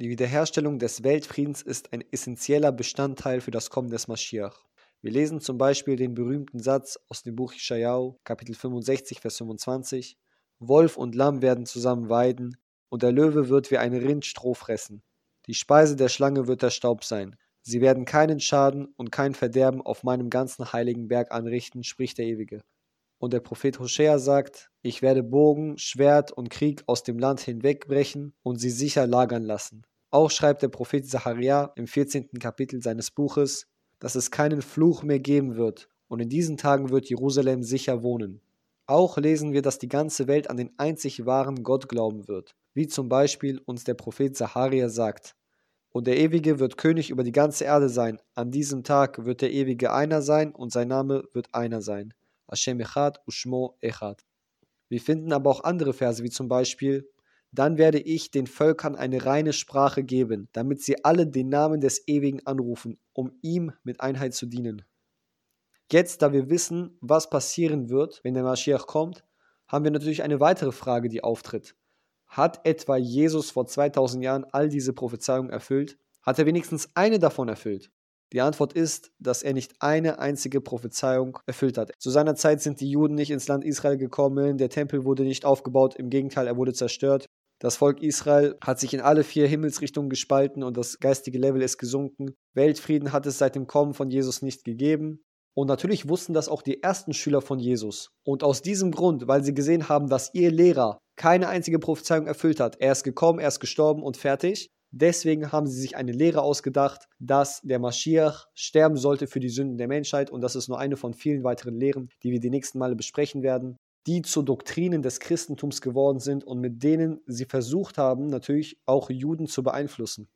Die Wiederherstellung des Weltfriedens ist ein essentieller Bestandteil für das Kommen des Maschiach. Wir lesen zum Beispiel den berühmten Satz aus dem Buch Ischaiah, Kapitel 65, Vers 25. Wolf und Lamm werden zusammen weiden, und der Löwe wird wie ein Rind Stroh fressen. Die Speise der Schlange wird der Staub sein. Sie werden keinen Schaden und kein Verderben auf meinem ganzen heiligen Berg anrichten, spricht der Ewige. Und der Prophet Hosea sagt, ich werde Bogen, Schwert und Krieg aus dem Land hinwegbrechen und sie sicher lagern lassen. Auch schreibt der Prophet Zacharia im 14. Kapitel seines Buches, dass es keinen Fluch mehr geben wird, und in diesen Tagen wird Jerusalem sicher wohnen. Auch lesen wir, dass die ganze Welt an den einzig wahren Gott glauben wird, wie zum Beispiel uns der Prophet Zacharia sagt. Und der Ewige wird König über die ganze Erde sein. An diesem Tag wird der Ewige einer sein und sein Name wird einer sein. Hashem Echad Ushmo Echad. Wir finden aber auch andere Verse, wie zum Beispiel dann werde ich den Völkern eine reine Sprache geben, damit sie alle den Namen des Ewigen anrufen, um ihm mit Einheit zu dienen. Jetzt, da wir wissen, was passieren wird, wenn der Mashiach kommt, haben wir natürlich eine weitere Frage, die auftritt. Hat etwa Jesus vor 2000 Jahren all diese Prophezeiungen erfüllt? Hat er wenigstens eine davon erfüllt? Die Antwort ist, dass er nicht eine einzige Prophezeiung erfüllt hat. Zu seiner Zeit sind die Juden nicht ins Land Israel gekommen, der Tempel wurde nicht aufgebaut, im Gegenteil, er wurde zerstört. Das Volk Israel hat sich in alle vier Himmelsrichtungen gespalten und das geistige Level ist gesunken. Weltfrieden hat es seit dem Kommen von Jesus nicht gegeben. Und natürlich wussten das auch die ersten Schüler von Jesus. Und aus diesem Grund, weil sie gesehen haben, dass ihr Lehrer keine einzige Prophezeiung erfüllt hat, er ist gekommen, er ist gestorben und fertig, Deswegen haben sie sich eine Lehre ausgedacht, dass der Maschiach sterben sollte für die Sünden der Menschheit und das ist nur eine von vielen weiteren Lehren, die wir die nächsten Male besprechen werden die zu Doktrinen des Christentums geworden sind und mit denen sie versucht haben, natürlich auch Juden zu beeinflussen.